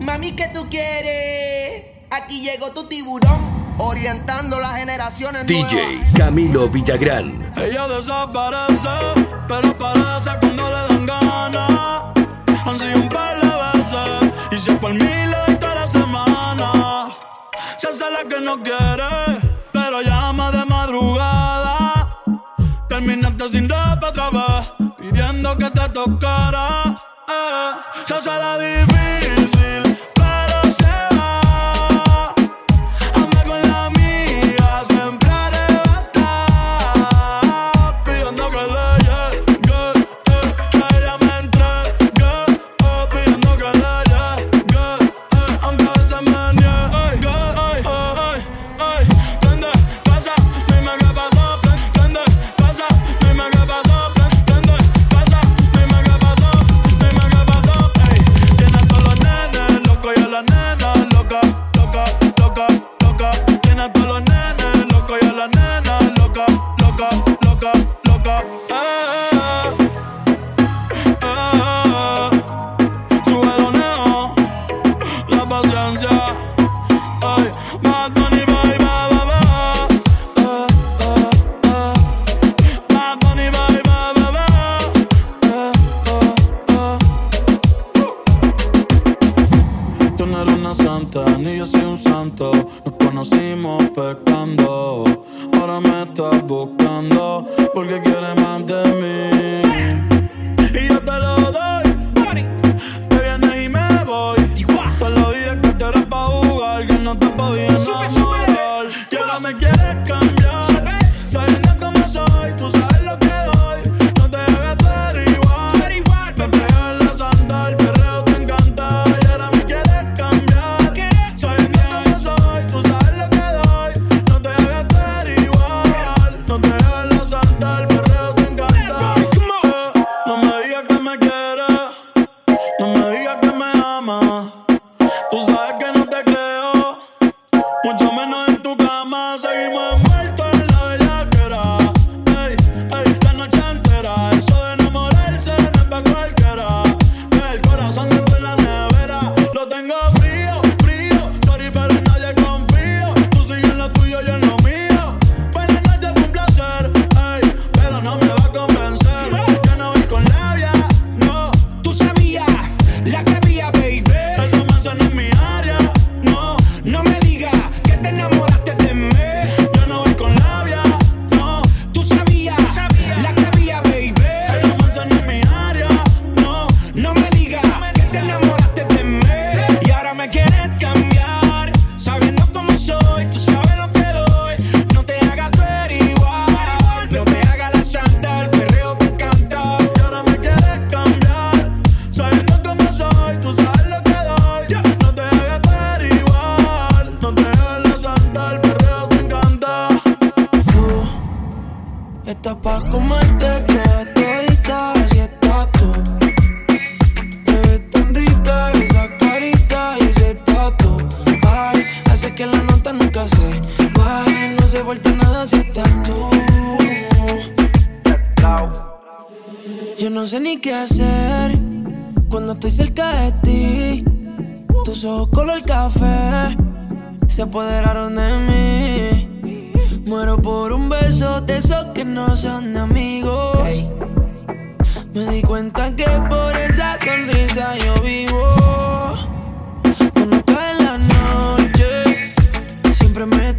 Mami, ¿qué tú quieres? Aquí llegó tu tiburón, orientando las generaciones DJ Camilo Villagrán. Ella desaparece, pero aparece cuando le dan ganas. Han sido un par de veces, y si es por mí le doy toda la semana. Se hace la que no quiere, pero llama de madrugada. Terminaste sin ropa otra vez, pidiendo que te tocara. Eh, se hace la difícil. Pero paciencia. Ay, Bad Bunny, bye, bye, bye, bye. Eh, eh, eh. Bad Bunny, bye, bye, bye, bye. Eh, eh, eh. Tú no eres una santa, ni yo soy un santo. Nos conocimos pecando. Ahora me estás buscando porque quieres más de mí. Y ahora me quieres cambiar. Sabiendo cómo soy, tú sabes lo que doy. No te debes ver igual. Me pego en la santa, el perreo te encanta. Y ahora me quieres cambiar. Sabiendo cómo soy, tú sabes lo que doy. No te debes ver igual. No te debes en la santa, el perreo te encanta. Eh, No me digas que me quieres. No me digas que me amas. Tú sabes que creo. Mucho menos se vuelta nada si estás tú. Yo no sé ni qué hacer cuando estoy cerca de ti. Tus ojos color café se apoderaron de mí. Muero por un beso de esos que no son de amigos. Me di cuenta que por esa sonrisa yo vivo. Cuando cae la noche, siempre me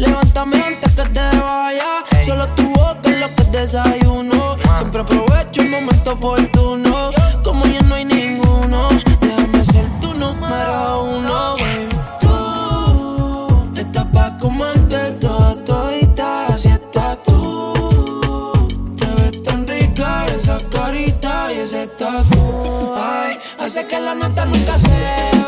Levántame antes que te vaya. Solo tu boca es lo que desayuno. Ah. Siempre aprovecho el momento oportuno. Como ya no hay ninguno, déjame ser tu número uno, baby. Tú estás pa' comerte todo, todita. Así estás tú. Te ves tan rica esa carita y ese tatu. Ay, hace que la nota nunca se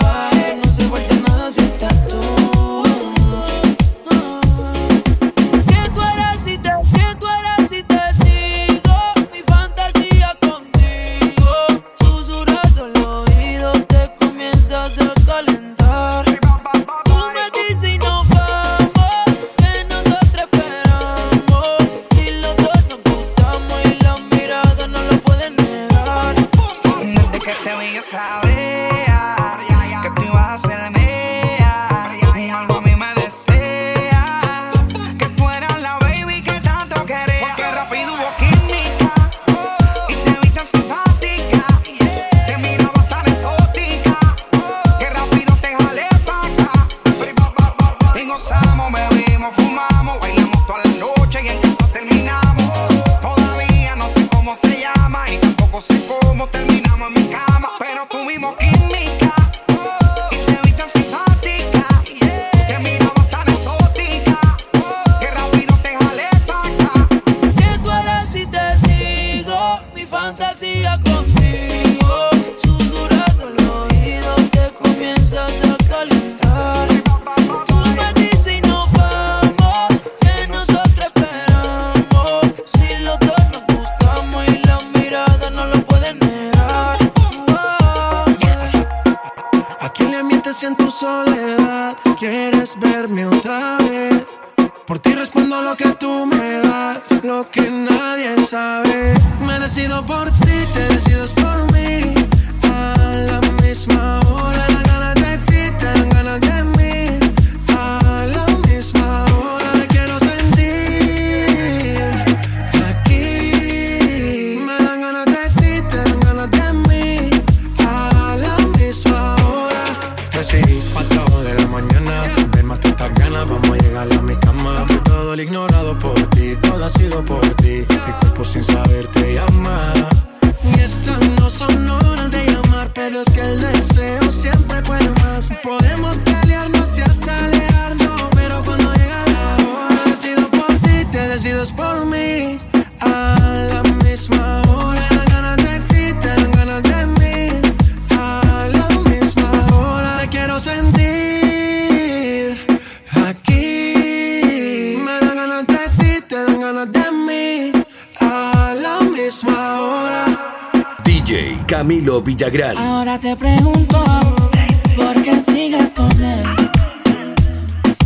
Y en casa terminamos. Todavía no sé cómo se llama y tampoco sé cómo terminamos en mi cama. Pero tuvimos química y te vi tan simpática que mirabas tan exótica que rápido te jale para acá. ¿Qué tú haces si te digo mi fantasía con en tu soledad quieres verme otra vez. Por ti respondo lo que tú me das, lo que nadie sabe. Me decido por ti, te decides por mí. A la misma hora, dan ganas de ti, te dan ganas de perdí. Mi cuerpo sin saber te llama. Y estas no son horas de llamar, pero es que el deseo siempre puede más. Podemos pelearnos y hasta alejarnos, pero cuando llega la hora, decido por ti, te decides por mí. A la Camilo Villagrán. Ahora te pregunto, ¿por qué sigues con él?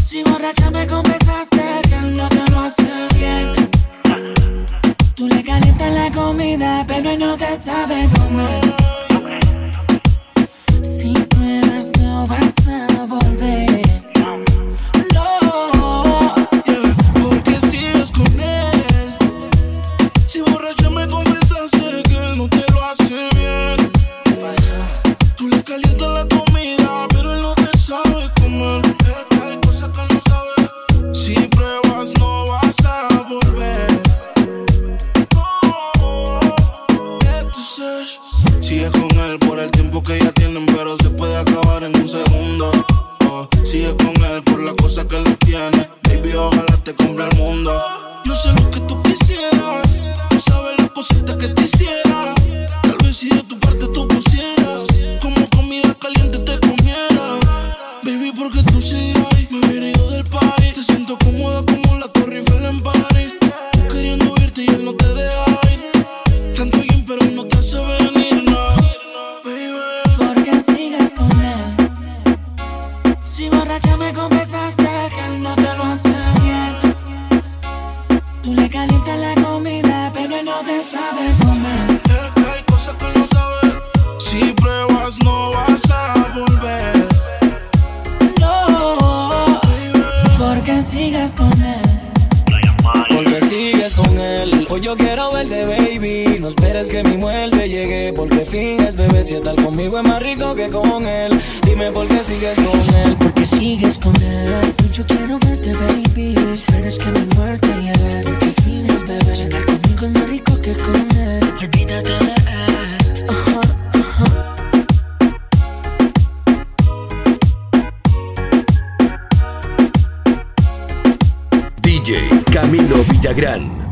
Si borracha me confesaste que él no te lo hace bien. Tú le calientas la comida, pero él no te sabe comer. con el Hoy yo quiero verte, baby. No esperes que mi muerte llegue. Porque finges, bebé, si estar conmigo es más rico que con él. Dime por qué sigues con él. Porque sigues con él. Hoy yo quiero verte, baby. No esperes que mi muerte llegue. Porque finges, bebé, si estar conmigo es más rico que con él. Olvídate de él. DJ Camilo Villagrán.